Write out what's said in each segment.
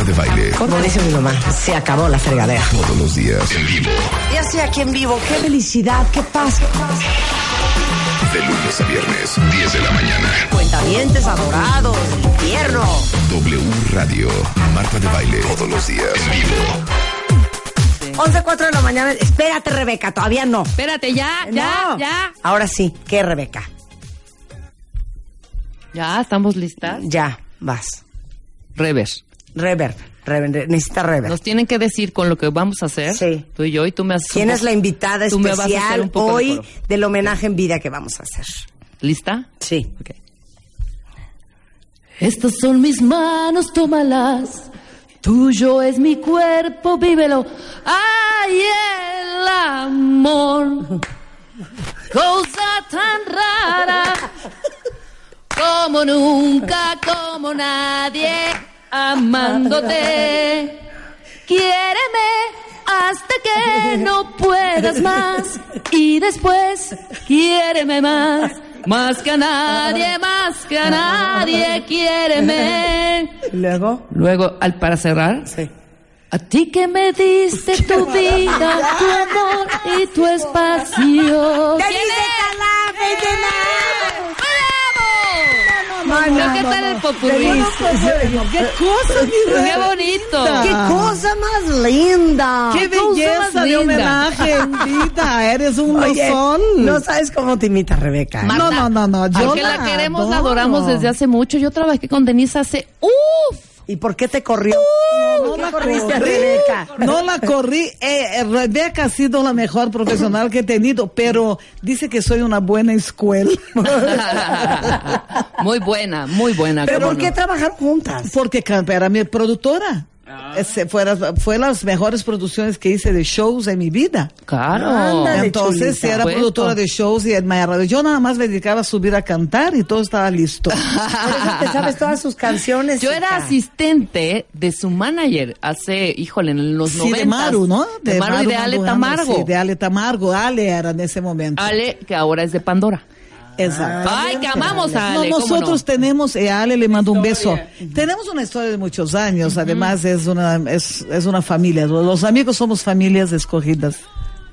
Marta de Baile. Como dice mi mamá, se acabó la fregadera. Todos los días en vivo. Ya sea aquí en vivo, qué felicidad, qué paz. De lunes a viernes, 10 de la mañana. Cuentavientes adorados, infierno. W Radio. Marta de Baile. Todos los días en vivo. 11, 4 de la mañana. Espérate, Rebeca, todavía no. Espérate, ya, ya, No. ya. Ahora sí, ¿qué, Rebeca? Ya, estamos listas. Ya, vas. Rever. Reverb, reverb, necesita reverb. Nos tienen que decir con lo que vamos a hacer. Sí. Tú y yo, y tú me haces. un ¿Quién es la invitada tú especial de hoy del homenaje en vida que vamos a hacer? ¿Lista? Sí. Ok. Estas son mis manos, tómalas. Tuyo es mi cuerpo, vívelo. Ay, el amor. Cosa tan rara. Como nunca, como nadie. Amándote. Quiéreme hasta que no puedas más. Y después, quiéreme más. Más que a nadie, más que a nadie, quiéreme. ¿Y luego? Luego, al para cerrar, Sí. a ti que me diste tu vida, tu amor y tu espacio. ¡Te ¿Quién no, ¿Qué tal el popurrí? ¡Qué cosa, mi ¡Qué reina! bonito! ¡Qué cosa más linda! ¡Qué belleza de homenaje en vida! Eres un lozón. no sabes cómo te imita Rebeca. ¿eh? No, no, no, no. Yo la queremos, la adoramos desde hace mucho. Yo trabajé con Denise hace... ¡Uf! ¿Y por qué te corrió? No ¿Qué la corriste corrí. Rebeca? No la corrí. Eh, eh, Rebeca ha sido la mejor profesional que he tenido, pero dice que soy una buena escuela. muy buena, muy buena. ¿Pero por qué no. trabajar juntas? Porque Campa era mi productora. Ese fue, las- fue las mejores producciones que hice de shows en mi vida. Claro. Ándale. Entonces, chulita. era Puesto. productora de shows y en Maya Radio. Yo nada más me dedicaba a subir a cantar y todo estaba listo. Te sabes todas sus canciones. Yo era hija. asistente de su manager hace, híjole, en los Sí, 90. de Maru, ¿no? De, Maru y de Ale Tamargo. Sí, de Ale Tamargo. Ale era en ese momento. Ale, que ahora es de Pandora. Exacto. Ay, que amamos a Ale. ¿cómo nosotros no? tenemos, eh, Ale le mando un beso. Tenemos una historia de muchos años, además es una, es, es una familia. Los amigos somos familias escogidas,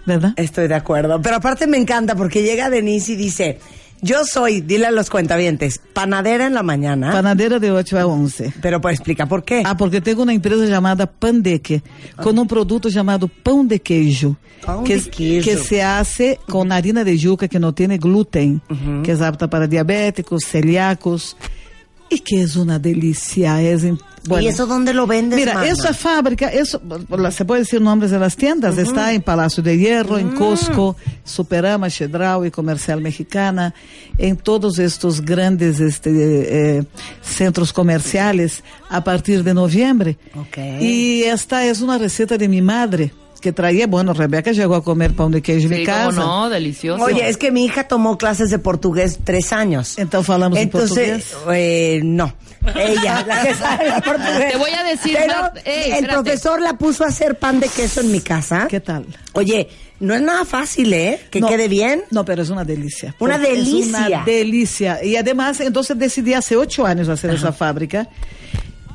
¿verdad? Estoy de acuerdo. Pero aparte me encanta porque llega Denise y dice, yo soy, dile a los cuentavientes, panadera en la mañana. Panadera de 8 a 11. pero pues explica por qué. Ah, porque tengo una empresa llamada Pandeque, con un producto llamado pão de queijo, Pão que, de queijo. que se hace con harina de yuca que no tiene gluten, que es apta para diabéticos, celíacos, y que es una delicia. Es, bueno, ¿Y eso dónde lo vendes, Mira, esa fábrica, eso, se puede decir nombres de las tiendas, está en Palacio de Hierro, en Costco, Superama, Chedraui, Comercial Mexicana, en todos estos grandes este, eh, centros comerciales a partir de noviembre. Ok. Y esta es una receta de mi madre, que traía, bueno, Rebeca llegó a comer pan de queijo en mi Sí, casa. cómo no, delicioso. Oye, es que mi hija tomó clases de portugués tres años. Entonces hablamos en Entonces, portugués. eh, no. Ella, la que sabe portugués. Te voy a decir, Pero Marta- Ey, el espérate. profesor la puso a hacer pan de queso en mi casa. ¿Qué tal? Oye, no es nada fácil, ¿eh? Que No, quede bien. No, pero es una delicia. Una delicia. Es una delicia. Y además, entonces decidí hace ocho años hacer esa fábrica.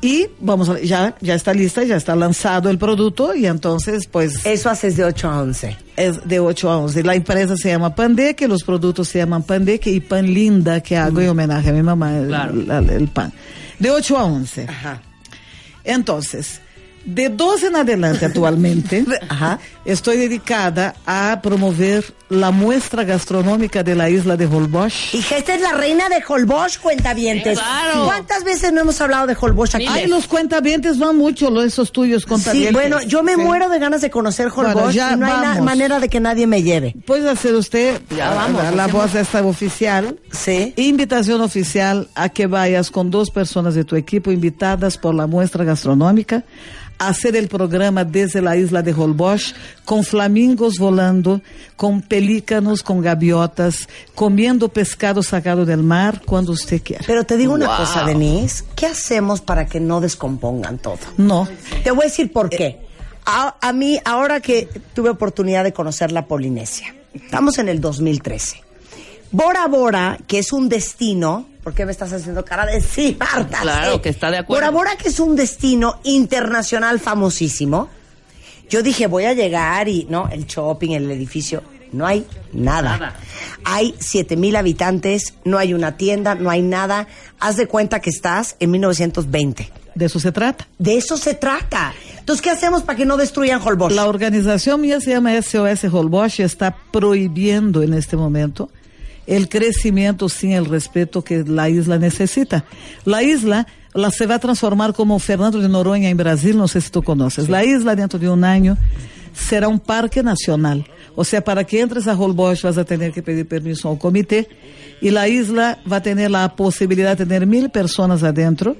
Y vamos, a- ya, ya está lista, ya está lanzado el producto y entonces pues Eso haces de 8 a 11. es de 8 a 11. La empresa se llama Pandeque, los productos se llaman Pandeque y Pan Linda, que hago en homenaje a mi mamá, el, el pan. De 8 a 11. Ajá. Entonces, de 12 en adelante actualmente, Ajá. estoy dedicada a promover la muestra gastronómica de la isla de Holbox. Hija, esta es la reina de Holbox, cuentavientes. Sí, claro. ¿Cuántas veces no hemos hablado de Holbox aquí? Ay, los cuentavientes van mucho, esos tuyos Sí, contavientes. bueno, yo me Sí. muero de ganas de conocer Holbox Bueno, ya y no hay manera de que nadie me lleve. Puede hacer usted Ya la- vamos, la, la voz esta oficial. Sí. Invitación oficial a que vayas con dos personas de tu equipo invitadas por la muestra gastronómica hacer el programa desde la isla de Holbox con flamingos volando, con pelícanos, con gaviotas, comiendo pescado sacado del mar cuando usted quiera. Pero te digo una Wow. cosa, Denise, ¿qué hacemos para que no descompongan todo? No, Te voy a decir por qué. A, a mí, ahora que tuve oportunidad de conocer la Polinesia, estamos en el 2013. Bora Bora, que es un destino, ¿por qué me estás haciendo cara de sí, Marta? Claro, que está de acuerdo. Bora Bora, que es un destino internacional famosísimo. Yo dije, voy a llegar y, no, el shopping, el edificio, no hay nada. Nada. Hay siete mil habitantes, no hay una tienda, no hay nada. Haz de cuenta que estás en 1920. De eso se trata. De eso se trata. Entonces, ¿qué hacemos para que no destruyan Holbox? La organización mía se llama SOS Holbox y está prohibiendo en este momento el crecimiento sin el respeto que la isla necesita. La isla la se va a transformar como Fernando de Noronha en Brasil, no sé si tú conoces. La isla dentro de un año será un parque nacional. O sea, para que entres a Holbox vas a tener que pedir permiso al comité y la isla va a tener la posibilidad de tener mil personas adentro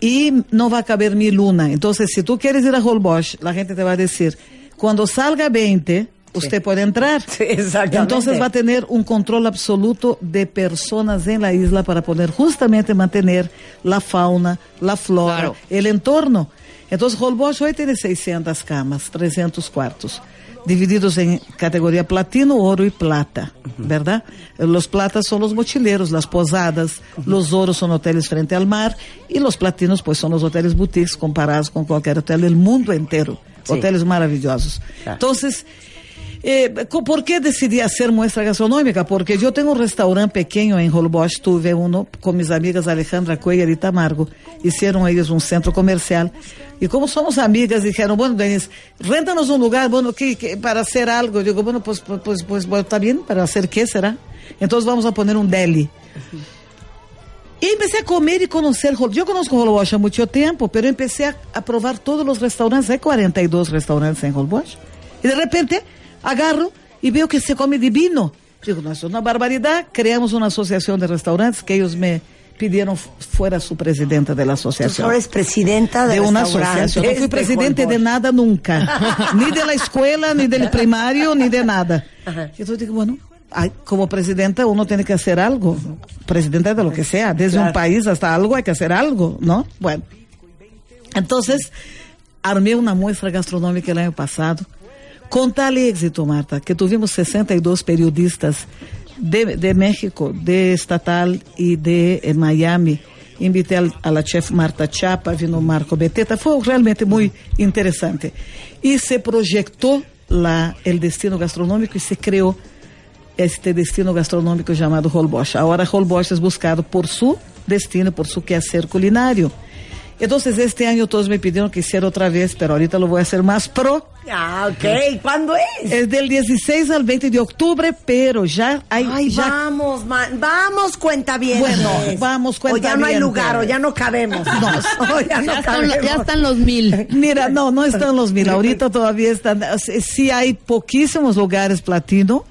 y no va a caber mil una. Entonces, si tú quieres ir a Holbox, la gente te va a decir, cuando salga 20, usted puede entrar. Sí, exactamente. Entonces va a tener un control absoluto de personas en la isla para poder justamente mantener la fauna, la flora, Claro. el entorno. Entonces Holbox hoy tiene 600 camas, 300 cuartos, divididos en categoría platino, oro y plata, ¿verdad? Los platas son los mochileros, las posadas, los oros son hoteles frente al mar y los platinos pues son los hoteles boutiques comparados con cualquier hotel del mundo entero. Sí. Hoteles maravillosos. Claro. Entonces, eh, ¿Por qué decidí hacer muestra gastronómica? Porque yo tengo un restaurante pequeño en Holbox, tuve uno con mis amigas Alejandra Cuellar y Tamargo, hicieron ellos un centro comercial. Y como somos amigas, dijeron, bueno, Denise, réntanos un lugar, bueno, ¿qué, qué- para hacer algo. Yo digo, bueno, pues, pues, pues, pues, bueno, está bien, ¿para hacer qué será? Entonces vamos a poner un deli. Y empecé a comer y conocer Yo conozco Holbox hace mucho tiempo, pero empecé a, a probar todos los restaurantes. Hay 42 restaurantes en Holbox. Y de repente agarro y veo que se come divino. Digo, no, eso es una barbaridad. Creamos una asociación de restaurantes que ellos me pidieron fu- fuera su presidenta de la Tú asociación. ahora eres presidenta de, De una asociación. No fui de presidente de nada nunca. ni de la escuela, ni del primario, ni de nada. Entonces digo, bueno, ay, como presidenta uno tiene que hacer algo. Presidenta de lo que sea, desde Claro. un país hasta algo hay que hacer algo, ¿no? Bueno. Entonces, armé una muestra gastronómica el año pasado, con tal éxito, Marta, que tuvimos 62 periodistas de, de México, de Estatal y de eh, Miami. Invité al- a la chef Marta Chapa, vino Marco Beteta, fue realmente muy interesante. Y se proyectó la, el destino gastronómico y se creó este destino gastronómico llamado Holbox. Ahora Holbox es buscado por su destino, por su quehacer culinario. Entonces este año todos me pidieron que hiciera otra vez, pero ahorita lo voy a hacer más pro. Ah, ok. ¿Cuándo es? Es del 16 al 20 de octubre, pero ya hay... Ay, ya- vamos, man, vamos, cuenta bien. Bueno, vamos, O ya no hay lugar, o ya no cabemos. No, o ya no Ya están, cabemos. ya están los mil. Mira, no, no están los mil. Ahorita todavía están. sí- Sí hay poquísimos lugares platino,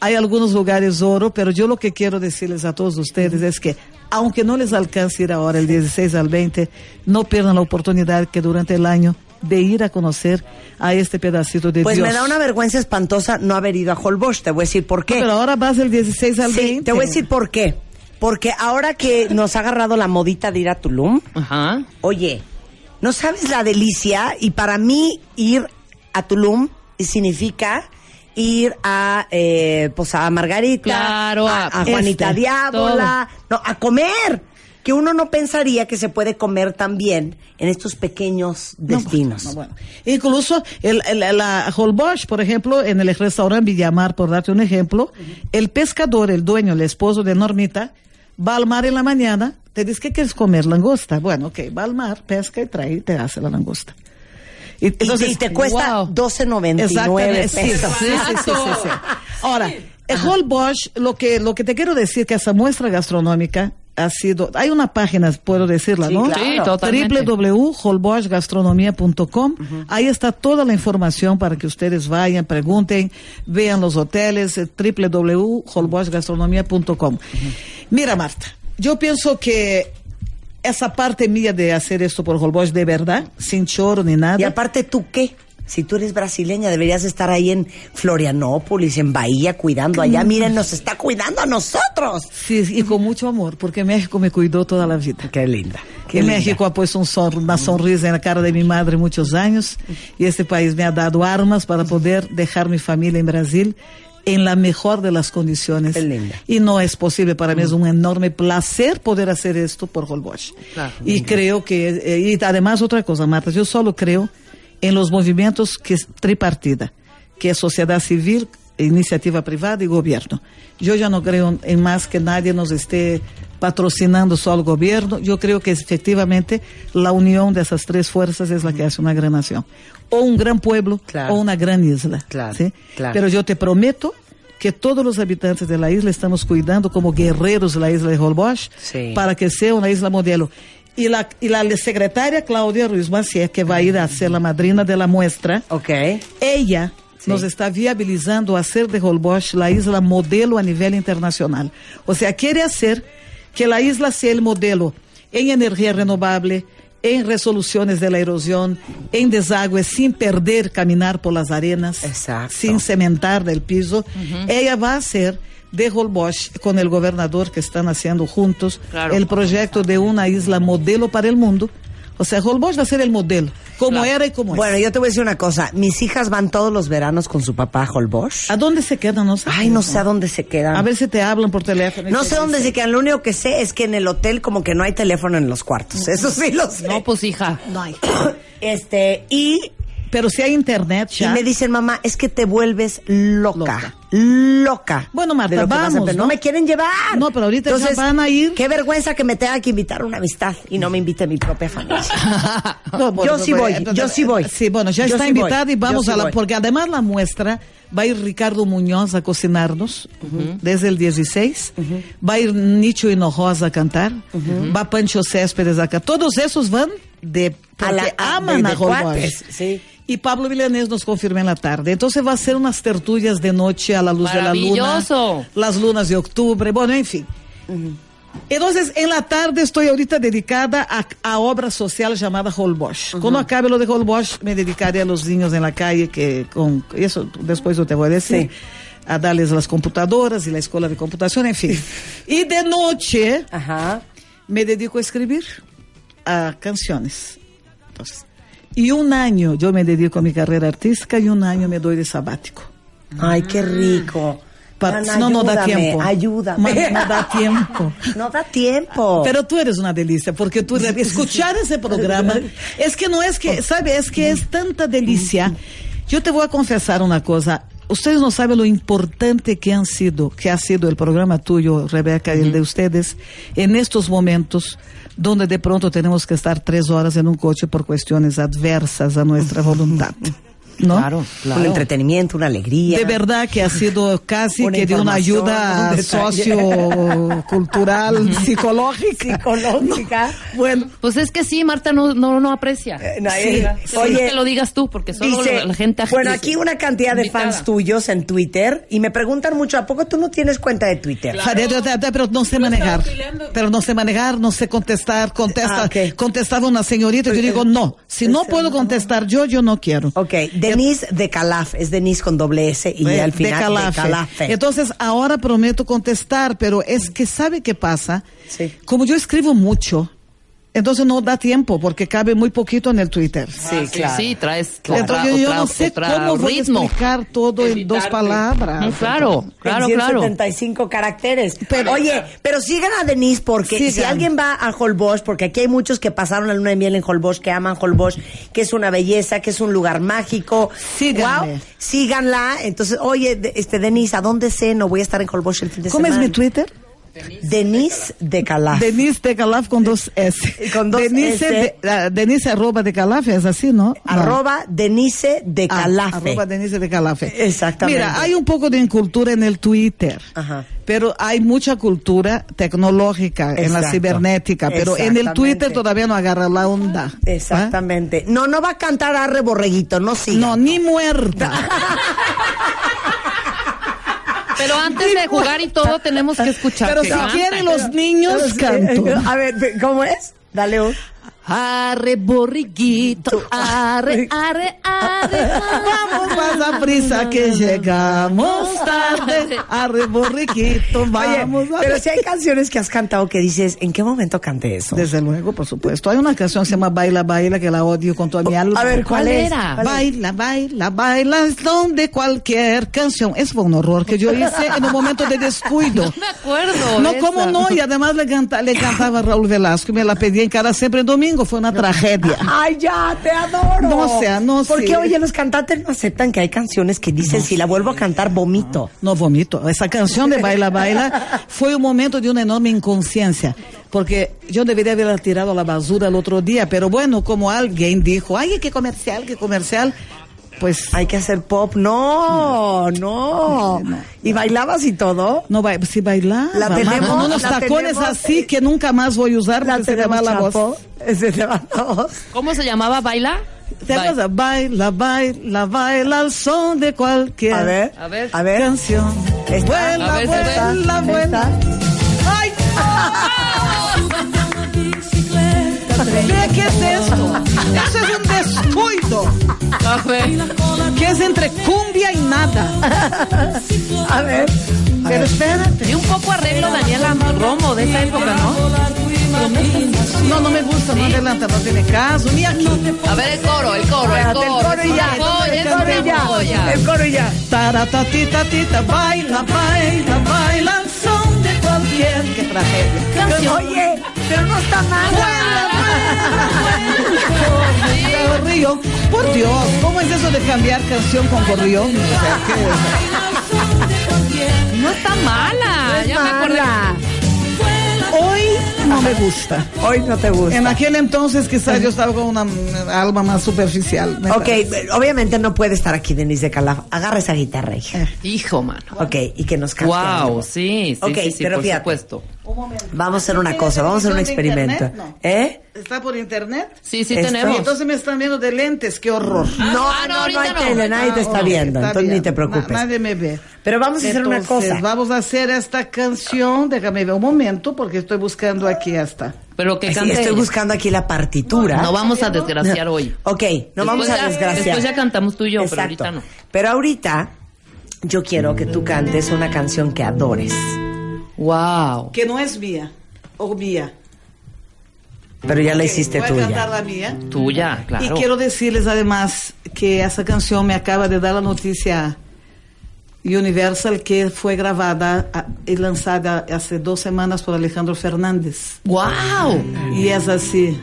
hay algunos lugares oro, pero yo lo que quiero decirles a todos ustedes es que, aunque no les alcance ir ahora el 16 al 20, no pierdan la oportunidad que durante el año de ir a conocer a este pedacito de Pues Dios. me da una vergüenza espantosa no haber ido a Holbox. Te voy a decir por qué. Pero ahora vas el 16 al Sí, 20. te voy a decir por qué. Porque ahora que nos ha agarrado la modita de ir a Tulum, Ajá. oye, no sabes la delicia y para mí ir a Tulum significa ir a eh, pues a Margarita, Claro, a, Juanita Diábola, no, a comer. Que uno no pensaría que se puede comer tan bien en estos pequeños No, destinos. no, bueno. Incluso el, el- la Holbox, por ejemplo, en el restaurante Villamar, por darte un ejemplo, el pescador, el dueño, el esposo de Normita, va al mar en la mañana, te dice, ¿qué quieres comer? Langosta. Bueno, ok, va al mar, pesca y trae y te hace la langosta. Y, Y- y, te cuesta wow. 12.99 Exactamente, sí, pesos. sí, sí, sí. Ahora, el Holbox, lo que, lo que te quiero decir que esa muestra gastronómica ha sido, hay una página, puedo decirla, Sí, ¿no? claro. Sí, totalmente. www.holboxgastronomía.com. Ahí está toda la información para que ustedes vayan, pregunten, vean los hoteles, eh, www.holboxgastronomía.com. Mira, Marta, yo pienso que esa parte mía de hacer esto por Holbox de verdad, sin choro ni nada. Y aparte, ¿tú qué? Si tú eres brasileña, deberías estar ahí en Florianópolis, en Bahía, cuidando allá. Miren, nos está cuidando a nosotros. Sí, y con mucho amor, porque México me cuidó toda la vida. Qué linda. Que México ha puesto un sor- una sonrisa en la cara de mi madre muchos años y este país me ha dado armas para poder dejar mi familia en Brasil en la mejor de las condiciones. Qué linda. Y no es posible, para mí es un enorme placer poder hacer esto por Holbox. Claro. Y creo que, eh, y además otra cosa, Marta, yo solo creo en los movimientos que es tripartida, que es sociedad civil, iniciativa privada y gobierno. Yo ya no creo en más que nadie nos esté patrocinando solo el gobierno. Yo creo que efectivamente la unión de esas tres fuerzas es la que hace una gran nación. O un gran pueblo Claro. o una gran isla. Claro, ¿sí? claro. Pero yo te prometo que todos los habitantes de la isla estamos cuidando como guerreros la isla de Holbox Sí. para que sea una isla modelo. Y la, y la secretaria Claudia Ruiz Macié, que va a ir a ser la madrina de la muestra, Ok. ella Nos está viabilizando hacer de Holbox la isla modelo a nivel internacional. O sea, quiere hacer que la isla sea el modelo en energía renovable, en resoluciones de la erosión, en desagüe, sin perder caminar por las arenas, Exacto. sin cementar del piso. Ella va a hacer de Holbox con el gobernador que están haciendo juntos Claro. el proyecto de una isla modelo para el mundo. O sea, Holbox va a ser el modelo, como Claro. era y como Bueno, es. yo te voy a decir una cosa. Mis hijas van todos los veranos con su papá a Holbox. ¿A dónde se quedan? No sé. Ay, no sé a dónde se quedan. A ver si te hablan por teléfono. No sé dónde se quedan. Lo único que sé es que en el hotel como que no hay teléfono en los cuartos. Eso sí lo sé. No, pues hija. No hay. Este, y, Pero si hay internet y ya. me dicen, mamá, es que te vuelves loca. Loca. Loca. Bueno, Marta, a vamos. ¿no? No me quieren llevar. No, pero ahorita ya van a ir. Qué vergüenza que me tenga que invitar a una amistad y no me invite mi propia familia. No, bueno, Yo sí voy, entonces, yo sí voy. Sí, bueno, ya Yo está sí voy, invitada y vamos sí a la. voy. Porque además la muestra va a ir Ricardo Muñoz a cocinarnos desde el 16. Va a ir Nicho Hinojosa a cantar. Va Pancho Céspedes a cantar. Todos esos van de. Porque A la- a- aman de- a de Holbox. cuates, sí. Y Pablo Villanés nos confirma en la tarde. Entonces va a ser unas tertulias de noche a la luz de la luna. Las lunas de octubre. Bueno, en fin. Entonces, en la tarde estoy ahorita dedicada a, a obra social llamada Holbox. Cuando acabe lo de Holbox, me dedicaré a los niños en la calle, que con eso después yo te voy a decir, Sí. a darles las computadoras y la escuela de computación, en fin. y de noche Ajá. me dedico a escribir a canciones. Entonces, y un año yo me dedico a mi carrera artística y un año me doy de sabático. Ay, qué rico. Pa- Mana, no, no da ayúdame, tiempo. Ayúdame. Ma- no da tiempo. No da tiempo. Pero tú eres una delicia, porque tú escuchar ese programa es que no es que, ¿sabe? Es que es tanta delicia. Yo te voy a confesar una cosa. Ustedes no saben lo importante que han sido, que ha sido el programa tuyo, Rebeca, y el de ustedes, en estos momentos donde de pronto tenemos que estar tres horas en un coche por cuestiones adversas a nuestra voluntad. ¿No? Claro, Un entretenimiento, una alegría. De verdad que ha sido casi Una que de una ayuda un sociocultural, psicológica. Psicológica. Bueno, Pues es que sí, Marta no, no, no aprecia. Eh, no, Sí. eh, Oye, que lo digas tú, porque solo Dice, la, la gente bueno, aquí una cantidad de invitada. fans tuyos en Twitter y me preguntan mucho, ¿a poco tú no tienes cuenta de Twitter? De- de- de- pero no sé manejar. Pero no sé manejar, no sé contestar. Contesta, Ah, ok. contestaba una señorita y yo digo, no, si no puedo contestar yo, yo no quiero. Ok, Denise de Calaf, es Denise con doble S y Eh, al final de Calafe. Calafe. Entonces, ahora prometo contestar, pero es que ¿sabe qué pasa? Sí. Como yo escribo mucho, entonces no da tiempo porque cabe muy poquito en el Twitter. Sí, Sí, claro. sí, traes Entonces otra- yo, yo otra- no sé otra cómo voy ritmo. a explicar todo en dos palabras. Mm, Claro, claro, claro. 175 caracteres. Oye, pero sigan a Denise porque Sigan. si alguien va a Holbox, porque aquí hay muchos que pasaron la luna de miel en Holbox, que aman Holbox, que es una belleza, que es un lugar mágico. Síganme. Guau, síganla. Entonces, oye, este Denise, ¿a dónde sé? No voy a estar en Holbox el fin de ¿Cómo es semana. mi Twitter? Denise de Calaf. Denise de Calaf con dos S. Con dos Denise, S. de- ah, Denise arroba de Calaf, es así, ¿no? No. Arroba Denise de Ah, Calafe. arroba Denise de Calafe. Exactamente. Mira, hay un poco de incultura en el Twitter. Ajá. Pero hay mucha cultura tecnológica en la cibernética, pero en el. Twitter todavía no agarra la onda. ¿Ah? Exactamente. No, no va a cantar Arre Borreguito, no siga. No, ni muerta. Pero antes de jugar y todo tenemos que escuchar. Pero si quieren los niños, canto. A ver, ¿cómo es? Dale un. Arre, borriguito, arre, arre, arre. Vamos más a prisa que llegamos tarde. Arre, borriquito, Oye, vamos. a- pero si hay canciones que has cantado que dices, ¿en qué momento canté eso? Desde luego, por supuesto. Hay una canción que se llama Baila, Baila, que la odio con toda mi alma. A ver, ¿cuál, era? Baila, baila, baila, es donde cualquier canción. Es fue un horror que yo hice en un momento de descuido. No me acuerdo. No, esa. cómo no, y además le, canta, le cantaba a Raúl Velasco y me la pedía en cara siempre en domingo, fue una tragedia. Ay, ya, te adoro. No sea, no Porque, oye, los cantantes no aceptan que hay canciones que dicen, si la vuelvo a cantar, vomito. No vomito. Esa canción de Baila Baila fue un momento de una enorme inconsciencia. Porque yo debería haberla tirado a la basura el otro día, pero bueno, como alguien dijo, ay, qué comercial, qué comercial, pues Hay que hacer pop. No, no. ¿Y bailabas y todo? no va, si bailaba, La tenemos, con unos la tacones tenemos, así eh, que nunca más voy a usar La porque se me va la voz. Se te va la voz. ¿Cómo se llamaba? ¿Baila? ¿Te Ba- acuerdas? Baila, baila, baila al son de cualquier A ver, A ver. a ver. canción. Esta. Vuela, A ver, vuela, esta, vuela. ¡Ay! ¿Qué, ¿Qué es esto? Eso es un descuido. Café. Que es entre cumbia y nada. A ver. Pero espérate. Y un poco arreglo Daniela Romo de esa época, ¿no? No, no me gusta, no adelanta, no tiene caso, ni aquí. A ver el coro, el coro, el coro. el coro y ya. El coro y ya. El coro y ya. Taratatita, tita, baila, baila, baila cualquier. Qué tragedia. Oye, pero no está mal. Corrillo. Por Dios, ¿cómo es eso de cambiar canción con corrillo? O sea, ¿qué? No está mala. ya me acordé. Hoy no me gusta. Hoy no te gusta. En aquel entonces quizás yo estaba con una alma más superficial. Ok, parece. obviamente no puede estar aquí Denise de Calaf. Agarra esa guitarra, hija. Hijo, mano. Ok, y que nos cante Wow, algo. sí, sí, Ok, sí, sí, pero por fíjate. supuesto. Vamos a hacer una cosa, vamos a hacer un ¿Televisión de experimento. internet? No. ¿Eh? ¿Está por internet? Sí, sí Esto- tenemos. entonces me están viendo de lentes, qué horror. No, ah, no, no, no, ahorita hay no. tele, nadie te está Ah, ok, viendo, está entonces ni te preocupes. Na- nadie me ve. Pero vamos a hacer una cosa. Vamos a hacer esta canción, déjame ver un momento, porque estoy buscando aquí esta. Pero que Sí, cante. estoy buscando aquí la partitura. No vamos a desgraciar hoy. Ok, no vamos a ya- desgraciar. Después ya cantamos tú y yo, pero ahorita no. Pero ahorita yo quiero que tú cantes una canción que adores. Wow. Que no es mía, o mía. Pero ya la hiciste voy a cantar tuya. la mía. Tuya, claro. Y quiero decirles además que esa canción me acaba de dar la noticia Universal que fue grabada y lanzada hace dos semanas por Alejandro Fernández. Wow. Y es así.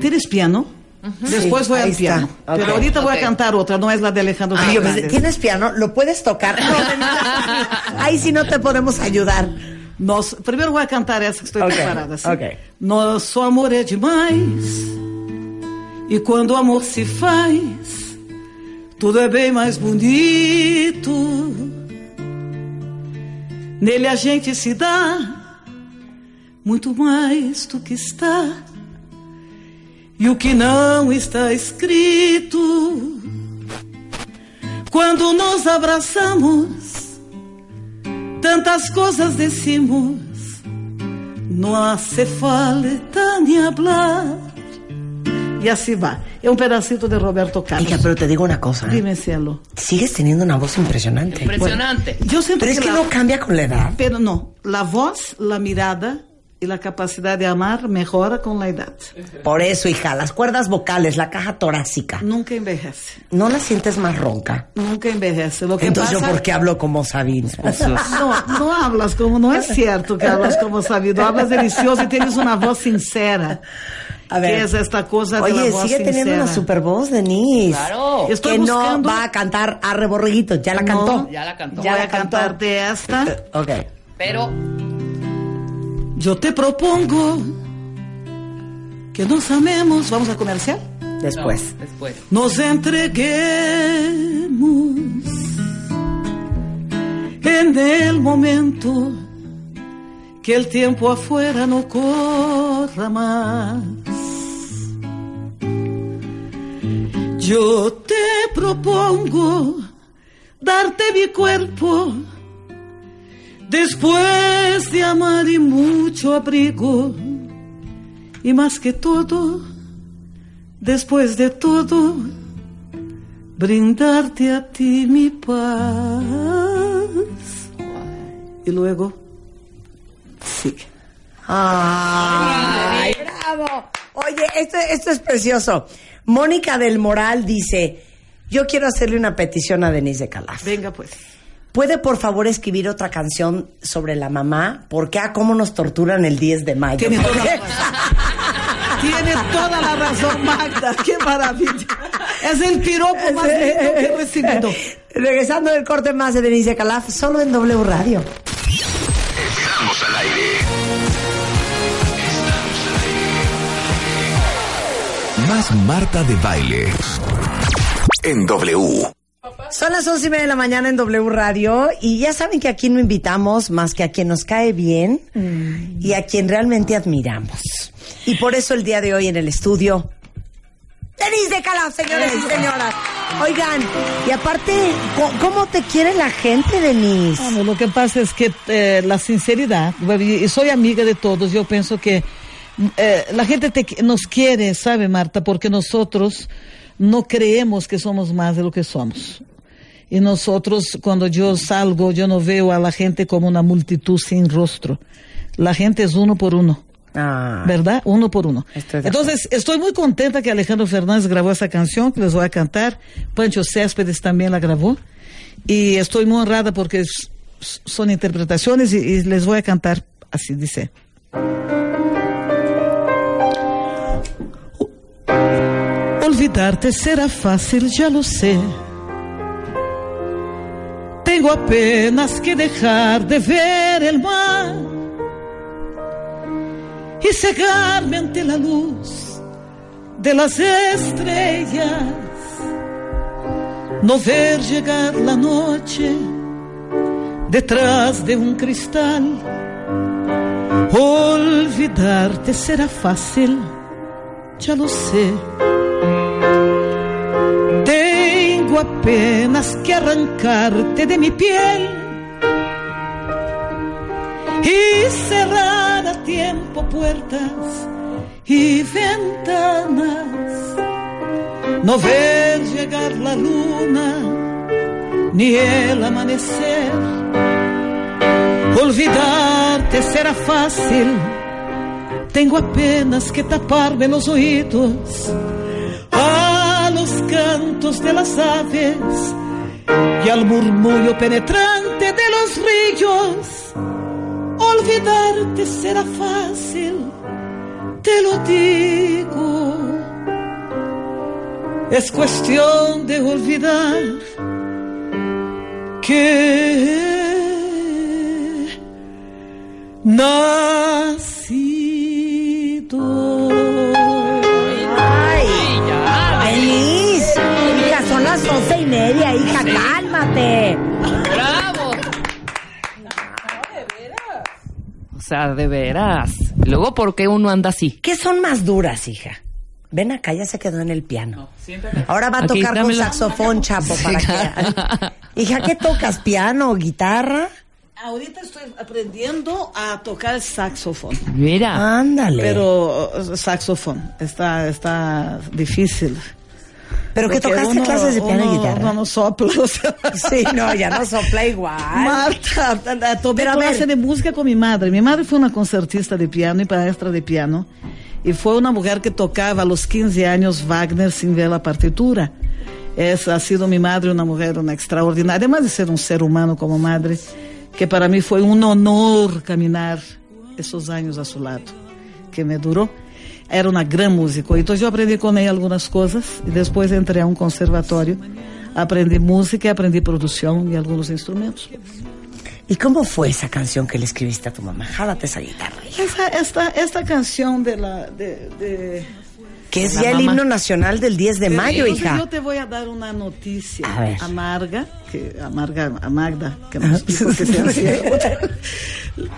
¿Tienes piano? Después Sí, voy al piano. está. Ok. Pero ahorita voy Ok. a cantar otra, no es la de Alejandro Ay, yo pensé, ¿Tienes piano? ¿Lo puedes tocar? No. Ahí sí no te podemos ayudar. Nós, primeiro vou cantar essa que estou Ok, preparada. Assim. ok. Nosso amor é demais. E quando o amor se faz, tudo é bem mais bonito. Nele a gente se dá muito mais do que está. E o que não está escrito. Quando nos abraçamos, tantas coisas decimos, no hace falta ni hablar. Y así va. Es un pedacito de Roberto Carlos. Hija, pero te digo una cosa. ¿eh? Dime, cielo. Sigues teniendo una voz impresionante. Impresionante. Yo siento Pero es que la- no cambia con la edad. Pero no, la voz, la mirada y la capacidad de amar mejora con la edad. Por eso, hija, las cuerdas vocales, la caja torácica, Nunca envejece. ¿no la sientes más ronca? Nunca envejece. Lo que Entonces, pasa... ¿yo por qué hablo como Sabina? No, no hablas como, no es cierto que hablas como sabido, hablas delicioso y tienes una voz sincera. A ver. Que es esta cosa de Oye, la voz sigue teniendo una super voz, Denise. Claro. Estoy que buscando- no va a cantar Arre Borreguito. Ya la No. cantó. Ya la cantó. Ya Voy la a cantó. cantarte esta. Ok. Pero Yo te propongo que nos amemos. Vamos a comercial. Después. después. Nos entreguemos en el momento que el tiempo afuera no corra más. Yo te propongo darte mi cuerpo después de amar y mucho abrigo Y más que todo, después de todo, brindarte a ti mi paz. Y luego, sigue. ¡Ay, bravo! Oye, esto, esto es precioso. Mónica del Moral dice, yo quiero hacerle una petición a Denise de Calaf. Venga pues. ¿Puede por favor escribir otra canción sobre la mamá? Porque a cómo nos torturan el 10 de mayo. Tiene toda, Tiene toda la razón, Magda. ¡Qué maravilla! Es el piropo más lindo que he recibido. Regresando del corte más de Denise de Calaf, solo en W Radio. Estamos al aire. Más Marta de Baile. En W. Son las once y media de la mañana en W Radio y ya saben que aquí no invitamos más que a quien nos cae bien y a quien realmente admiramos. Y por eso el día de hoy en el estudio, Denise de Calaf, señores y señoras. Oigan, y aparte, ¿cómo te quiere la gente, Denise? Bueno, lo que pasa es que eh, la sinceridad, y soy amiga de todos, yo pienso que eh, la gente te- nos quiere, ¿sabe, Marta? Porque nosotros no creemos que somos más de lo que somos. Y nosotros, cuando yo salgo, yo no veo a la gente como una multitud sin rostro. La gente es uno por uno. Ah, ¿verdad? Uno por uno. Estoy Entonces, estoy muy contenta que Alejandro Fernández grabó esa canción, que les voy a cantar. Pancho Céspedes también la grabó. Y estoy muy honrada porque son interpretaciones y, y les voy a cantar así, dice. Olvidarte será fácil, ya lo sé. Tengo apenas que dejar de ver el mar y cegarme ante la luz de las estrellas, no ver llegar la noche detrás de un cristal. Olvidarte será fácil, ya lo sé. Tengo apenas que arrancarte de mi piel y cerrar a tiempo puertas y ventanas. No ver llegar la luna ni el amanecer. Olvidarte será fácil. Tengo apenas que taparme los oídos cantos de las aves y al murmullo penetrante de los ríos. Olvidarte será fácil, te lo digo. Es cuestión de olvidar que nacido. Media, hija, cálmate. ¡Bravo! O sea, de veras. Luego, ¿por qué uno anda así? ¿Qué son más duras, hija? Ven acá, ya se quedó en el piano. Ahora va a Aquí, tocar con dámelo. saxofón, chapo, para que... Hija, ¿qué tocas? ¿Piano, guitarra? Ahorita estoy aprendiendo a tocar saxofón. Mira. Ándale. Pero saxofón está está difícil. ¿Pero que tocaste uno- clases de piano y uno- guitarra? uno no sopla. o sea. Sí, no, ya no sopla igual. Marta, tomé Pero a clase de música con mi madre. Mi madre fue una concertista de piano y maestra de piano. Y fue una mujer que tocaba a los 15 años Wagner sin ver la partitura. Esa ha sido mi madre, una mujer una extraordinaria, además de ser un ser humano como madre, que para mí fue un honor caminar esos años a su lado, que me duró. Era una gran músico. Entonces yo aprendí con ella algunas cosas y después entré a un conservatorio. Aprendí música, aprendí producción y algunos instrumentos. ¿Y cómo fue esa canción que le escribiste a tu mamá? Jálate esa guitarra. Esa, esta, esta canción de la... De, de- Que es ya el mamá. himno nacional del 10 de mayo, Entonces hija. Yo te voy a dar una noticia amarga, que amarga a Magda, que nos dijo que.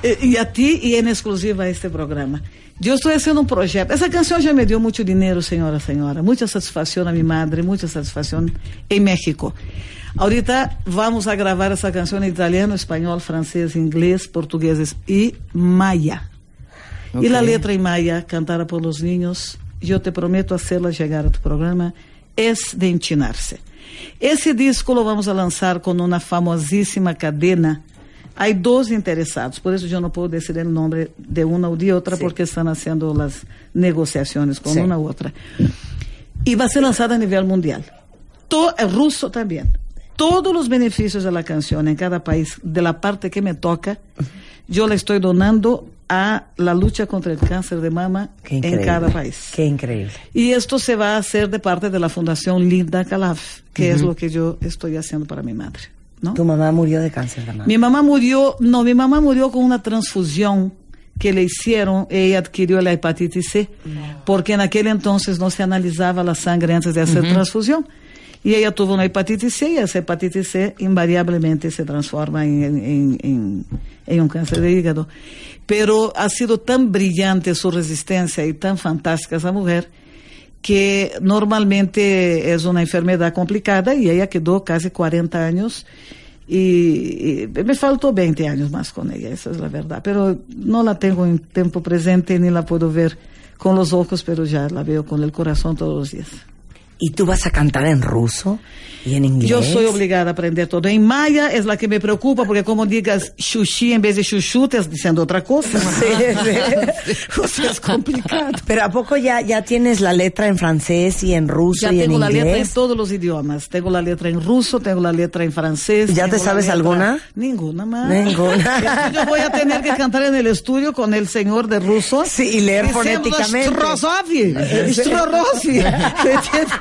Eh, y a ti y en exclusiva a este programa. Yo estoy haciendo un proyecto. Esa canción ya me dio mucho dinero, señora, señora. Mucha satisfacción a mi madre, mucha satisfacción en México. Ahorita vamos a grabar esa canción en italiano, español, francés, inglés, portugués y maya. Y la letra en maya, cantada por los niños, yo te prometo hacerla llegar a tu programa, es de enchinarse. Ese disco lo vamos a lanzar con una famosísima cadena. Hay dos interesados, por eso yo no puedo decir el nombre de una o de otra, Sí. porque están haciendo las negociaciones con Sí. una u otra. Y va a ser lanzada a nivel mundial. To- el ruso también. Todos los beneficios de la canción en cada país, de la parte que me toca, yo la estoy donando a la lucha contra el cáncer de mama en cada país. Qué increíble. Y esto se va a hacer de parte de la Fundación Linda Calaf, que es lo que yo estoy haciendo para mi madre. ¿no? Tu mamá murió de cáncer de mama. Mi mamá murió, no, mi mamá murió con una transfusión que le hicieron, ella adquirió la hepatitis C, porque en aquel entonces no se analizaba la sangre antes de hacer transfusión. Y ella tuvo una hepatitis C y esa hepatitis C invariablemente se transforma en, en- en- en un cáncer de hígado. Pero ha sido tan brillante su resistencia y tan fantástica esa mujer que normalmente es una enfermedad complicada y ella quedó casi 40 años y, y me faltó 20 años más con ella, esa es la verdad, pero no la tengo en tiempo presente ni la puedo ver con los ojos, pero ya la veo con el corazón todos los días. ¿Y tú vas a cantar en ruso y en inglés? Yo soy obligada a aprender todo. En maya es la que me preocupa, porque como digas xuxi en vez de chuchu, te estás diciendo otra cosa. o sea, es complicado. Pero ¿a poco ya, ya tienes la letra en francés y en ruso Ya y en tengo la letra en inglés? todos los idiomas. Tengo la letra en ruso, tengo la letra en francés. ¿Ya te sabes letra- alguna? Ninguna más. Ninguna. Yo voy a tener que cantar en el estudio con el señor de ruso. Sí, y leer fonéticamente. "Strozovi, Strorosi".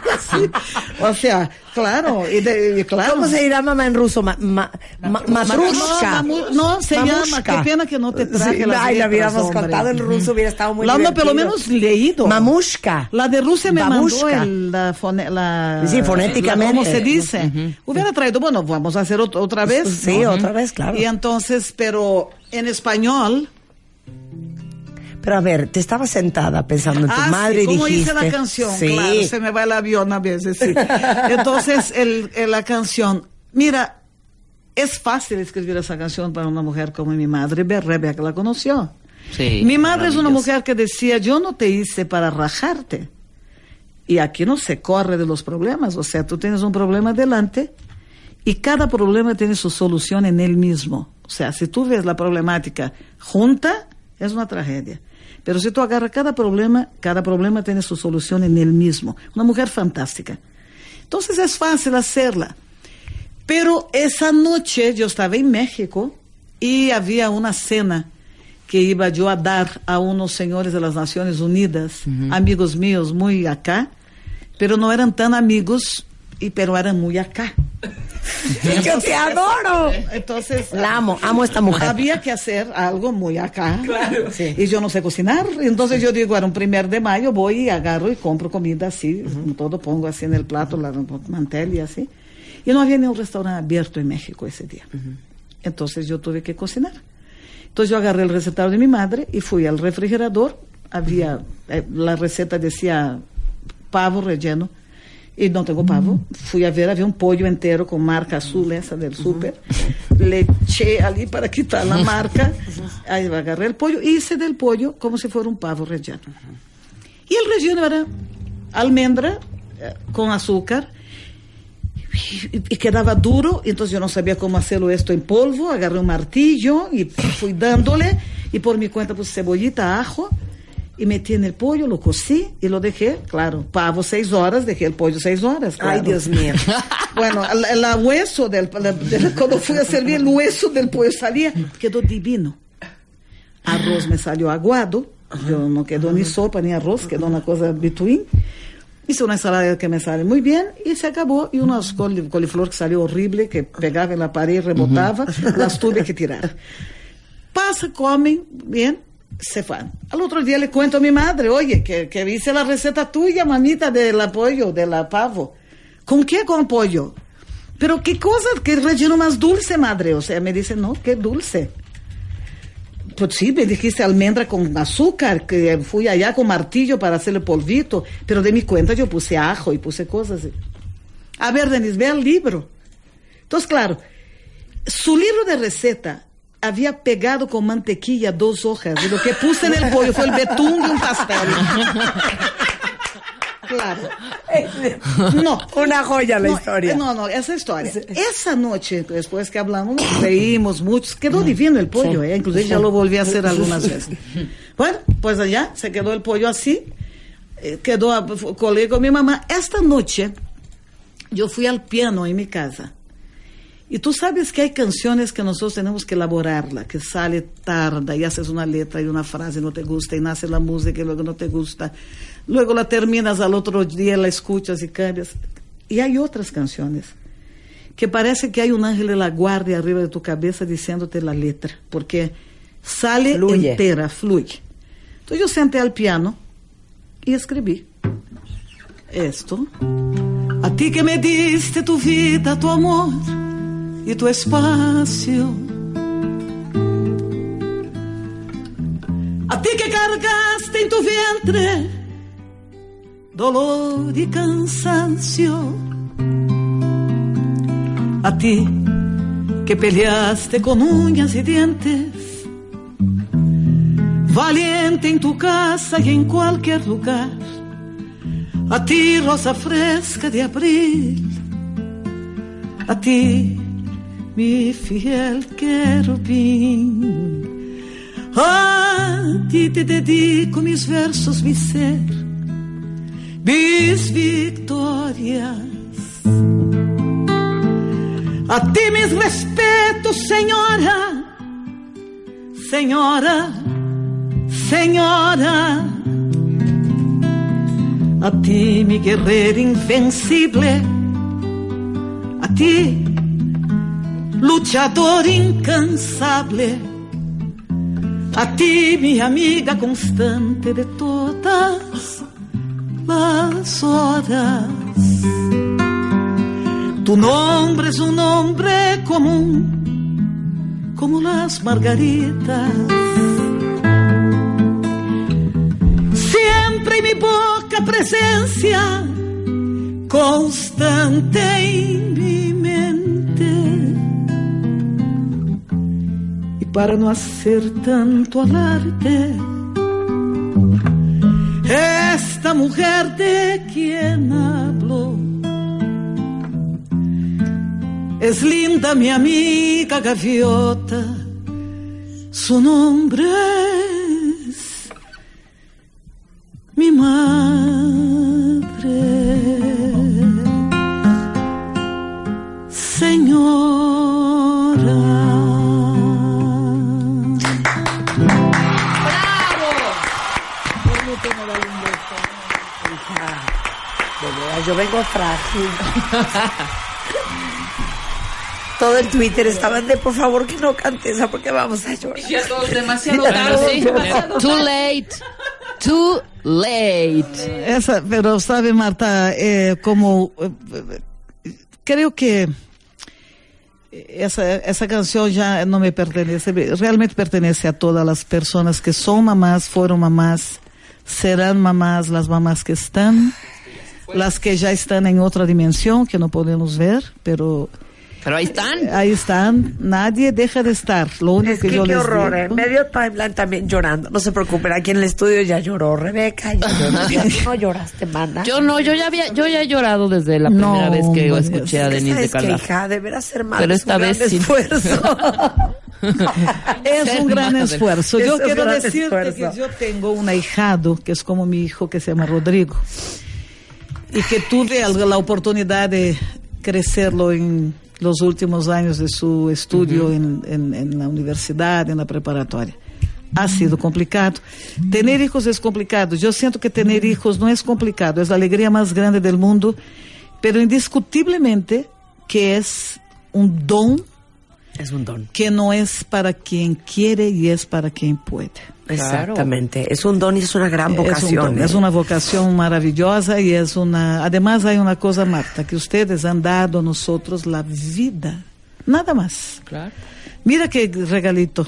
O sea, claro, y de- y claro. ¿Cómo se dirá mamá en ruso? Ma, ma, ma- matrushka. No, no, se llama. Mamushka. Qué pena que no te traje Sí, las Ay, la hubiéramos hombre. contado en ruso, hubiera estado muy La no, pelo menos leído. Mamushka. La de Rusia me Babushka. mandó el, la, fone- la- Sí, fonéticamente. la- ¿Cómo se dice? Hubiera traído, bueno, vamos a hacer ot- otra vez. Sí, otra vez, claro. Y entonces, pero en español. Pero a ver, te estabas sentada pensando en tu Ah, sí, madre y ¿cómo dijiste... hice la canción? Sí. Claro, se me va el avión a veces, sí. Entonces, el, el- la canción, mira, es fácil escribir esa canción para una mujer como mi madre, Be- Rebeca la conoció. Sí, mi madre es una mujer que decía, yo no te hice para rajarte. Y aquí no se corre de los problemas, o sea, tú tienes un problema delante y cada problema tiene su solución en él mismo. O sea, si tú ves la problemática junta, es una tragedia. Pero si tú agarras cada problema, cada problema tiene su solución en él mismo. Una mujer fantástica. Entonces es fácil hacerla. Pero esa noche yo estaba en México y había una cena que iba yo a dar a unos señores de las Naciones Unidas, amigos míos muy acá, pero no eran tan amigos, y, pero eran muy acá. ¡Yo te adoro! Entonces, La amo, amo a esta mujer. había que hacer algo muy acá. Y yo no sé cocinar. Entonces yo digo, era un primer de mayo, voy y agarro y compro comida así, todo pongo así en el plato, la mantel y así. Y no había ni un restaurante abierto en México ese día. Entonces yo tuve que cocinar. Entonces yo agarré el recetario de mi madre y fui al refrigerador. Había, eh, la receta decía pavo relleno y no tengo pavo. Fui a ver, había un pollo entero con marca azul, esa del súper. Le eché allí para quitar la marca. Ahí agarré el pollo, hice del pollo como si fuera un pavo relleno. Y el relleno era almendra eh, con azúcar y, quedaba duro, entonces yo no sabía cómo hacerlo esto en polvo, agarré un martillo y fui dándole, y por mi cuenta puse cebollita, ajo, metí en el pollo, lo cocí y lo dejé, claro, pavo seis horas, dejé el pollo seis horas. Ay, claro. Dios mío. Bueno, el, el hueso del, la- cuando fui a servir el hueso del pollo salía, quedó divino. Arroz me salió aguado, yo no quedó ni sopa ni arroz, quedó una cosa between. Hice una ensalada que me sale muy bien y se acabó. Y unas coli- coliflor que salió horrible, que pegaba en la pared y rebotaba, las tuve que tirar. Pasa, comen, bien, se van. Al otro día le cuento a mi madre, oye, que, que hice la receta tuya, mamita, del apoyo, de la pavo. ¿Con qué con pollo? Pero qué cosa, qué relleno más dulce, madre. O sea, me dice, no, qué dulce. Pues sí, me dijiste almendra con azúcar, que fui allá con martillo para hacerle polvito, pero de mi cuenta yo puse ajo y puse cosas. A ver, Denis, ve el libro. Entonces, claro, su libro de receta había pegado con mantequilla dos hojas. Y lo que puse en el pollo fue el betún de un pastel. Claro. No. Una joya la No, historia. No, no, esa historia. Esa noche, después que hablamos, reímos mucho. Quedó divino el pollo, ¿eh? inclusive ya lo volví a hacer algunas veces. Bueno, pues allá se quedó el pollo así. eh, Quedó, con mi mamá. Esta noche yo fui al piano en mi casa. Y tú sabes que hay canciones que nosotros tenemos que elaborarla, que sale tarda y haces una letra y una frase no te gusta y nace la música y luego no te gusta. Luego la terminas al otro día, la escuchas y cambias. Y hay otras canciones que parece que hay un ángel de la guardia arriba de tu cabeza diciéndote la letra, porque sale Fluye. entera, fluye. Entonces yo senté al piano y escribí esto. A ti que me diste tu vida, tu amor y tu espacio. A ti que cargaste en tu vientre dolor y cansancio. A ti que peleaste con uñas y dientes, valiente en tu casa y en cualquier lugar. A ti, rosa fresca de abril, a ti, mi fiel querubín. A ti te dedico mis versos, mi ser, mis victorias. A ti mis respetos, señora, señora, señora. A ti, mi guerrero invencible, a ti, luchador incansable, a ti, mi amiga constante de todas las horas. Tu nombre es un nombre común, como las margaritas. Siempre en mi boca presencia, constante para no hacer tanto alarde, esta mujer de quien hablo es linda mi amiga gaviota, su nombre es mi madre, yo vengo frágil. Todo el Twitter estaban de por favor que no cante esa porque vamos a llorar. Ya todos demasiado tarde. Too late. Too late. Esa, pero sabe, Marta, eh, como eh, eh, creo que esa, esa canción ya no me pertenece, realmente pertenece a todas las personas que son mamás, fueron mamás, serán mamás, las mamás que están, las que ya están en otra dimensión que no podemos ver, pero Pero ahí están. ahí están, nadie deja de estar. Lo único Es que, que yo qué les horror, digo- ¿eh? Medio timeline también llorando. No se preocupen, aquí en el estudio ya lloró Rebeca. Ya lloró. Tú no lloraste, mana. Yo no, yo ya había, yo ya he llorado desde la No, primera vez que hombre, escuché a Denise de ¿Sabes qué, Calaf. hija? Deberá ser madre. Pero es esta un gran vez sí. esfuerzo. Es un gran esfuerzo. Es Yo quiero decirte esfuerzo. que yo tengo un ahijado que es como mi hijo que se llama Rodrigo y que tuve la oportunidad de crecerlo en los últimos años de su estudio en, en- en la universidad, en la preparatoria. Ha sido complicado. Tener hijos es complicado. Yo siento que tener hijos no es complicado, es la alegría más grande del mundo, pero indiscutiblemente que es un don Es un don. que no es para quien quiere y es para quien puede. Exactamente. Es un don y es una gran Es, un vocación. don, ¿eh? es una vocación maravillosa y es una... Además hay una cosa, Marta, que ustedes han dado a nosotros la vida. Nada más. Claro. Mira qué regalito.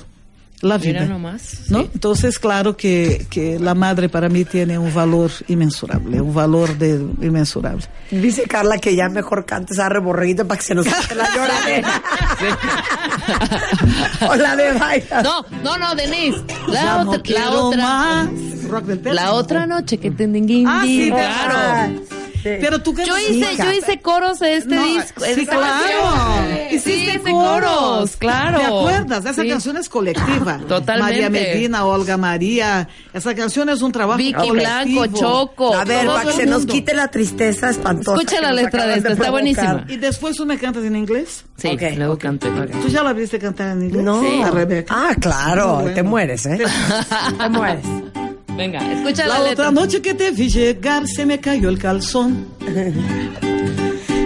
La vida. Mira nomás. ¿no? sí. Entonces, claro que, que la madre para mí tiene un valor inmensurable, un valor de, inmensurable. Dice Carla que ya mejor cantes a reborreguito para que se nos quite la lloradera. o la de baila. No, no, no, Denise. La Ya no otra, la quiero otra. más. Rock del. La otra noche que te Ah, sí, claro. Sí. Pero tú Yo cantas- hice, yo hice coros de este No, disco. sí, claro. canción. Hiciste Sí, coros, claro. ¿Te acuerdas? Esa Sí. canción es colectiva. Totalmente. María Medina, Olga María. Esa canción es un trabajo Vicky colectivo. Blanco, Choco. A ver, para que se nos quite la tristeza espantosa. Escucha la letra de esta, está provocar. buenísima. Y después tú me cantas en inglés. Sí, Ok, luego ok, canté. ¿Tú ya la viste cantar en inglés? No. A Rebeca. Ah, claro. Bueno. Te mueres, ¿eh? Te mueres. Venga, escucha la, La letra. otra noche que te vi llegar se me cayó el calzón.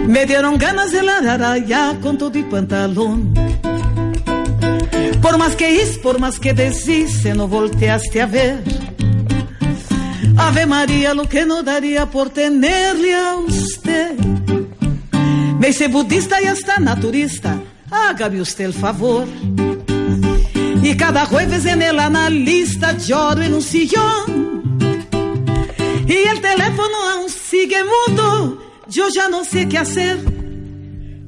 Me dieron ganas de ladrar ya con todo y pantalón. Por más que hice, por más que deshice, no volteaste a ver. Ave María, lo que no daría por tenerle a usted. Me hice budista y hasta naturista, hágame usted el favor. Y cada jueves en el analista lloro en un sillón. Y el teléfono aún sigue mudo. Yo ya no sé qué hacer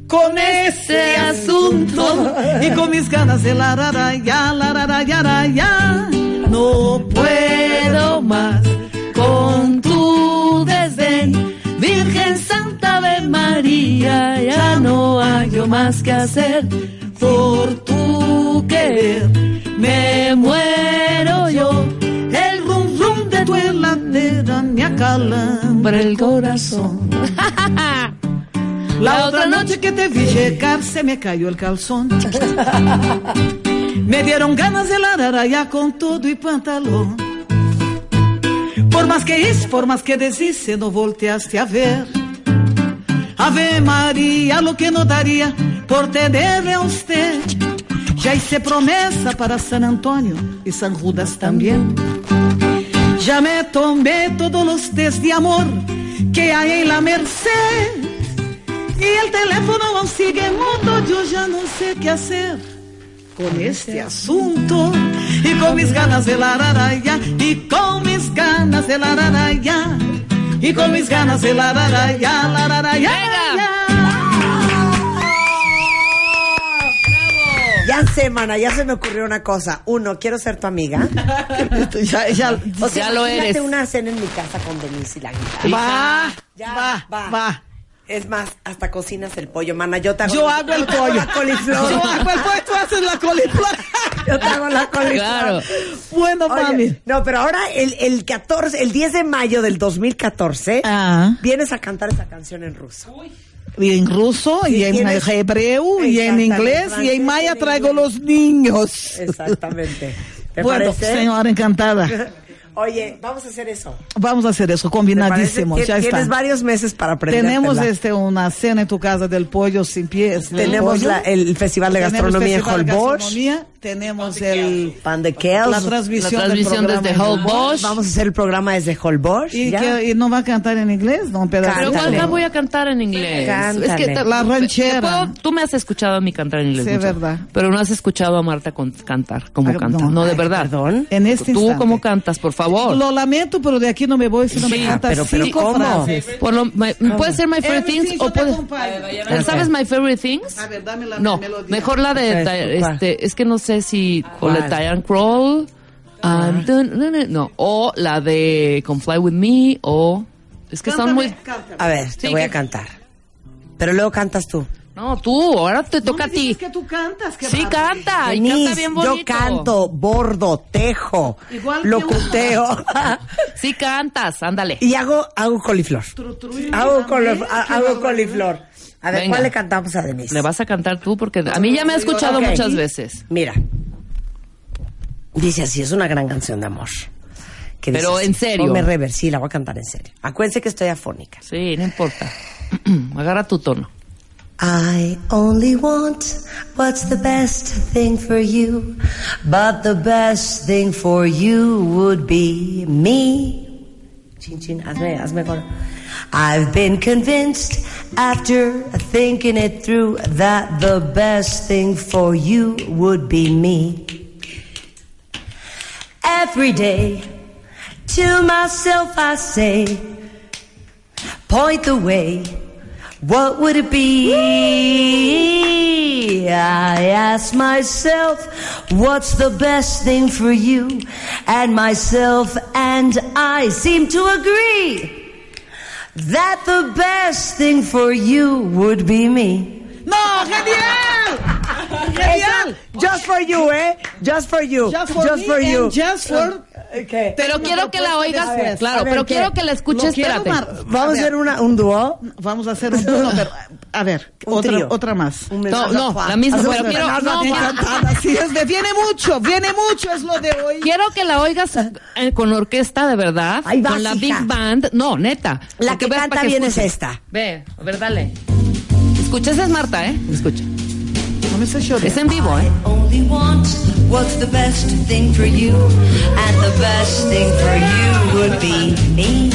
con ese asunto. Y con mis ganas de la rara ya, la rara la, ya. No puedo más con tu desdén. Virgen Santa Ave María, ya no hay yo más que hacer por tu querer. Me muero yo, el rum rum de tu heladera me acalambra el corazón. La otra noche que te vi llegar se me cayó el calzón. Me dieron ganas de la ya con todo y pantalón. Por más que hice, por más que deshice, no volteaste a ver. Ave María, lo que no daría por tenerle a usted. Ya hice promesa para San Antonio y San Judas también. Ya me tomé todos los test de amor que hay en la Merced. Y el teléfono aún sigue mudo, yo ya no sé qué hacer con este asunto. Y con mis ganas de la raraya, y con mis ganas de la raraya, y con mis ganas de la raraya, la raraya. Ya sé, mana, ya se me ocurrió una cosa. Uno, quiero ser tu amiga. ya, ya, O sea, Ya lo eres. una cena en mi casa con Denise y la guitarra. va, Ya, va, va. va. Es más, hasta cocinas el pollo, mana. Yo te hago, Yo hago el pollo. la coliflor. Yo hago el pollo, tú haces la coliflor. Yo te hago la coliflor. Claro. Bueno, Oye, mami. no, pero ahora el, el 14, el 10 de mayo del 2014, Ah. vienes a cantar esa canción en ruso. Y en ruso, y en tienes- hebreo, y en inglés, y en maya traigo los niños. Exactamente. ¿Te Bueno, parece? señora encantada. Oye, vamos a hacer eso. Vamos a hacer eso, ¿Te parece? combinadísimo. Tien- Ya Tienes está. varios meses para aprender. Tenemos este una cena en tu casa del pollo sin pies. Tenemos la- el Festival de Tenemos Gastronomía en Festival de Holbox. Gastronomía, Tenemos el Pan de Kels. la transmisión, La transmisión del desde Holbox. Vamos a hacer el programa desde Holbox. ¿Y, ¿ya? que, ¿Y no va a cantar en inglés? No. Pero Cántale. ¿cuál voy a cantar en inglés? Cántale. te- La te ranchera. puedo- tú me has escuchado a mí cantar en inglés. Sí, mucho, verdad. Pero no has escuchado a Marta con- cantar como Ah, canta. no. No, de Ay, verdad. perdón. En este Tú instante. cómo cantas, por favor. Lo lamento, pero de aquí no me voy si no me Sí, cantas pero- pero cinco ¿cómo? frases. Por lo, my- puede ser My Favorite Everything Things o puede. acompaño. ¿Sabes My Favorite Things? A ver, dame la No, melodía. mejor la de ¿Cuál? este, es que no sé si o la de. Diane Kroll, um, dun, dun, dun, no, o la de Come Fly with Me o es que son Cántame, muy cántame. A ver, te Sí, voy que- a cantar. Pero luego cantas tú. No, tú, ahora te No toca me a ti. que tú cantas. Sí, canta, y Denise, canta bien bonito. yo canto, bordo, tejo, Igual locuteo. Sí cantas, ándale. y hago, hago coliflor. Tru, tru, y Hago, ha- hago barbaridad. coliflor. A ver, Venga. ¿cuál le cantamos a Denise? Le vas a cantar tú porque a mí ya me ha escuchado muchas veces. Mira. Dice así, es una gran canción de amor. Que dice Pero así, en serio. Ponme rever, sí, la voy a cantar en serio. Acuérdense que estoy afónica. Sí, no importa. Agarra tu tono. I only want what's the best thing for you, but the best thing for you would be me. Chin chin, hazme, hazme con. I've been convinced after thinking it through that the best thing for you would be me. Every day, to myself I say, point the way. What would it be? I ask myself, what's the best thing for you? And myself and I seem to agree that the best thing for you would be me. No, genial! Genial! Just for you, eh? Just for you. Just for, me you. and just for Okay. Pero quiero que la oigas, claro, ver, pero ¿qué? quiero que la escuches, espérate. Vamos a hacer una, un dúo. Vamos a hacer un no, pero, a ver, Un otra, trío. otra más. Un No, no, la misma, pero quiero, no, es de, viene mucho, viene mucho, es lo de hoy. quiero que la oigas eh, con orquesta de verdad, Ahí vas, con la hija. Big Band, no, neta. La que veas canta para que bien es esta. Ve, a ver, dale. Escucha, esa es Marta, ¿eh? Escucha. No me. Es en vivo, ¿eh? Only want what's the best thing for you, and the best thing for you would be me.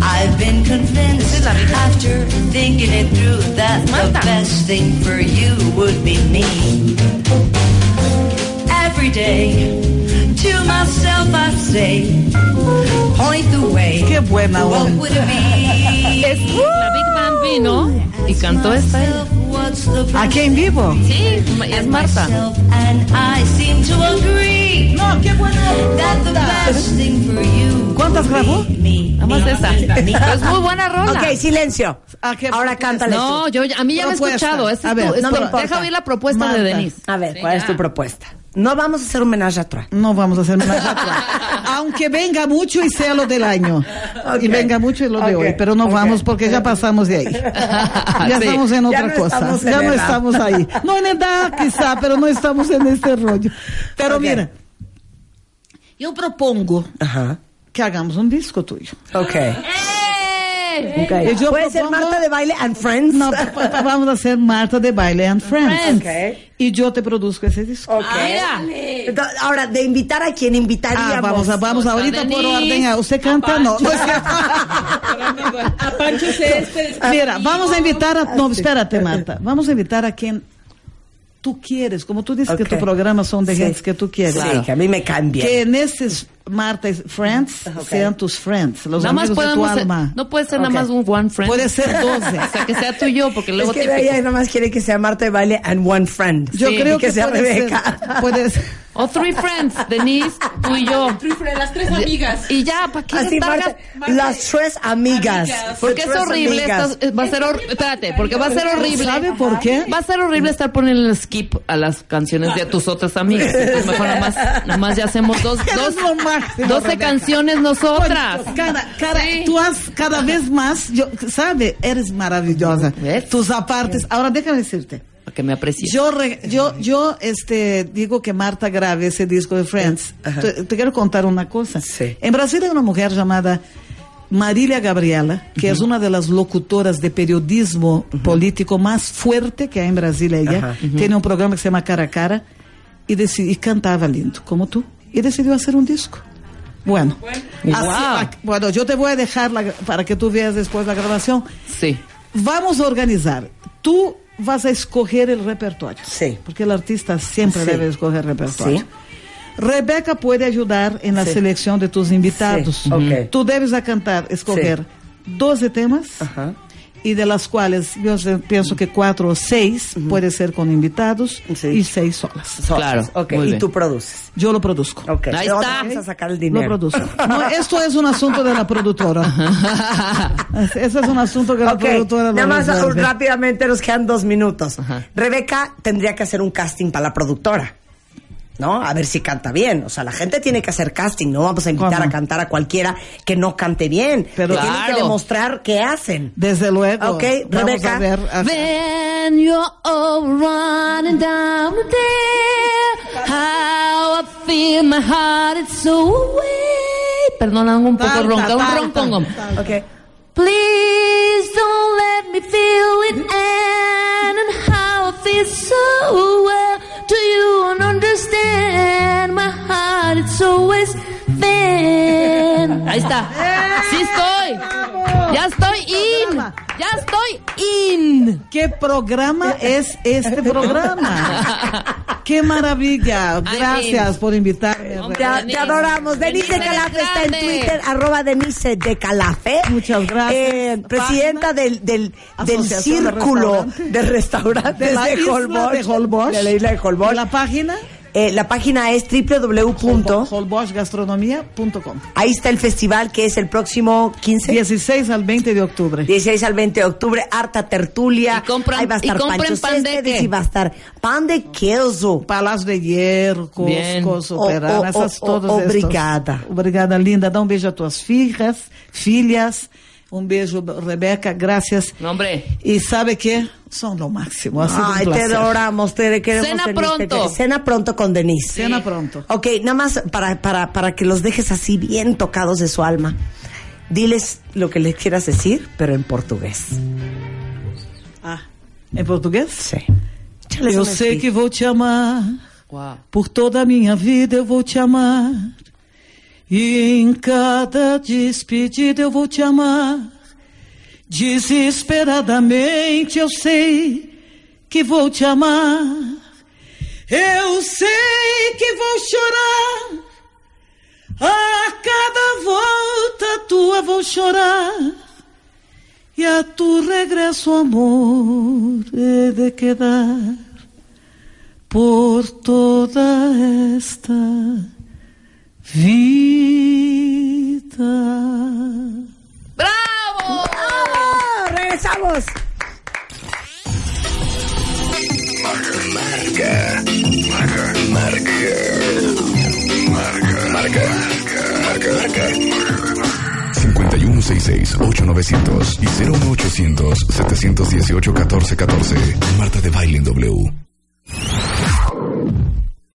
I've been convinced after thinking it through that the best thing for you would be me. Every day, to myself I say, point the way. Qué buena What would it be? Es, la Big Band vino y cantó esta. Aquí en vivo. Sí, es Marta. No, qué you ¿Cuántas grabó? me, esa. es muy buena rola. Ok, silencio. ¿A qué Ahora cántale No, yo a mí ya me he escuchado. Esta A es ver, tu- es no tu- deja oír la propuesta de Marta. Denise. A ver, Sí, ¿cuál es tu propuesta? No vamos a hacer un homenaje a Troy. No vamos a hacer nada. Aunque venga mucho y sea lo del año. Y venga mucho y lo de hoy. Pero no vamos porque ya pasamos de ahí. Ya Sí. estamos en Ya otra no cosa. Ya no edad. estamos ahí. No en edad quizá, pero no estamos en este rollo. Pero mira, yo propongo Ajá. que hagamos un disco tuyo. Ok. Okay. Y yo ¿Puede ser Marta de baile and Friends? No, vamos a hacer Marta de Baile and Friends. Friends. Ok. Y yo te produzco ese disco. Ah, Entonces, ahora, de invitar a quien invitaríamos. Ah, vamos, a, vamos ahorita por orden. Ah, ¿Usted canta? No, no. A Pancho Céspedes. Mira, vamos a invitar a... No, espérate, Marta. Vamos a invitar a quien tú quieres. Como tú dices que tus programas son de Sí. gente que tú quieres. Sí, que a mí me caen bien. Que en estos Marta y Friends Ok. sean tus friends, los Nada más amigos de tu podemos ser- alma. no puede ser Ok. nada más un one friend. Puede ser 12. O sea, que sea tú y yo, porque luego es que típico. ella nada más quiere que sea Marta de baile and one friend. Yo Sí, creo y que, que, sea puede Rebeca. Ser, puede ser. O three friends, Denise, tú y yo. Las tres amigas. Y ya, ¿para qué Así? Marta, las tres amigas. Amigas. Porque es horrible, amigas. estás- va a ser hor- espérate, porque va a ser horrible. ¿Sabe por qué? Va a ser horrible estar poniendo el skip a las canciones de tus otras amigas. Entonces mejor nada más, nada más ya hacemos dos, dos, lo máximo, 12 Rebeca. canciones nosotras. Cada, cada, Sí. Tú has cada vez más, yo, sabe, eres maravillosa. ¿Ves? Tus apartes. Ahora déjame decirte. Que me aprecies. Yo, re- yo, yo, este, digo que Marta grabe ese disco de Friends. Te, te quiero contar una cosa. Sí. En Brasil hay una mujer llamada Marília Gabriela, que es una de las locutoras de periodismo político más fuerte que hay en Brasil. Ella tiene un programa que se llama Cara a Cara y, y cantaba lindo, como tú. Y decidió hacer un disco. Bueno, así- Wow. bueno, yo te voy a dejar la para que tú veas después la grabación. Sí. Vamos a organizar. Tú vas a escoger el repertorio. Sí. Porque el artista siempre Sí. debe escoger repertorio. Sí. Rebeca puede ayudar en la Sí. selección de tus invitados. Sí, ok. Tú debes a cantar, escoger 12 temas. Ajá. Y de las cuales yo pienso que cuatro o seis puede ser con invitados Sí. y seis solas. Solas. Claro, Ok, muy y bien. tú produces. Yo lo produzco. Ok. Ahí está. Vamos a sacar el Lo dinero. produzco. No, esto es un asunto de la productora. Ese es un asunto que la productora lo nada más resuelve. rápidamente nos quedan dos minutos. Rebeca tendría que hacer un casting para la productora. ¿No? A ver si canta bien. O sea, la gente tiene que hacer casting. No vamos a invitar ¿Cómo? a cantar a cualquiera que no cante bien. Pero- Que tienen que Claro. demostrar qué hacen. Desde luego. Ok, Vamos Rebeca. a ver. a- When you're all running down the how I feel my heart it's so away. Perdona un poco ronca, un roncongom. Ok. Please don't let me feel it and, and how I feel so well. Do you understand? My heart it's always thin. Ahí está. Sí estoy. Ya estoy in. Ya estoy in. ¿Qué programa es este programa? ¡Qué maravilla! Gracias por invitarme. Hombre, Te, te adoramos. Denise de Calafe está en. Twitter, arroba Denise de Calafe. Muchas gracias. Eh, presidenta del, del, del Asociación de círculo Restaurantes. de restaurantes de, de Holbox. De la isla de Holbox. ¿La página? Eh, la página es www. holboxgastronomía.com. Ahí está el festival que es el próximo 15. 16 al 20 de octubre. 16 al 20 de octubre, harta tertulia. Y compran- Ahí va a estar y compren Pancho pan de qué? y va a estar pan de queso. Palácio de Hierro, Bien. Cusco, O- Soperano, o- essas o- todas o- estas. obrigada. Obrigada, linda. Dá um beijo a tuas filhas, filhas. Um beijo, Rebeca, gracias. No, hombre. Y sabe que son lo máximo. Ha sido un Ay, te adoramos, te queremos. Cena Denise, te pronto. Cena pronto con Denise. Cena pronto. Ok, nada más para, para, para que los dejes así bien tocados de su alma. Diles lo que les quieras decir, pero en portugués. Ah, em português? Sí. Échales Eu un sei que vou te amar. Wow. Por toda a minha vida eu vou te amar. E em cada despedida eu vou te amar. Desesperadamente eu sei que vou te amar. Eu sei que vou chorar. A cada volta tua vou chorar. E a tu regresso, amor, he de quedar por toda esta vida. ¡Bravo! ¡Ah! ¡Regresamos! Marca. Marca. Marca. Marca. Marca. Marca. Marca. 5166-8900 y 01800-718-1414. Marta de Baile en W.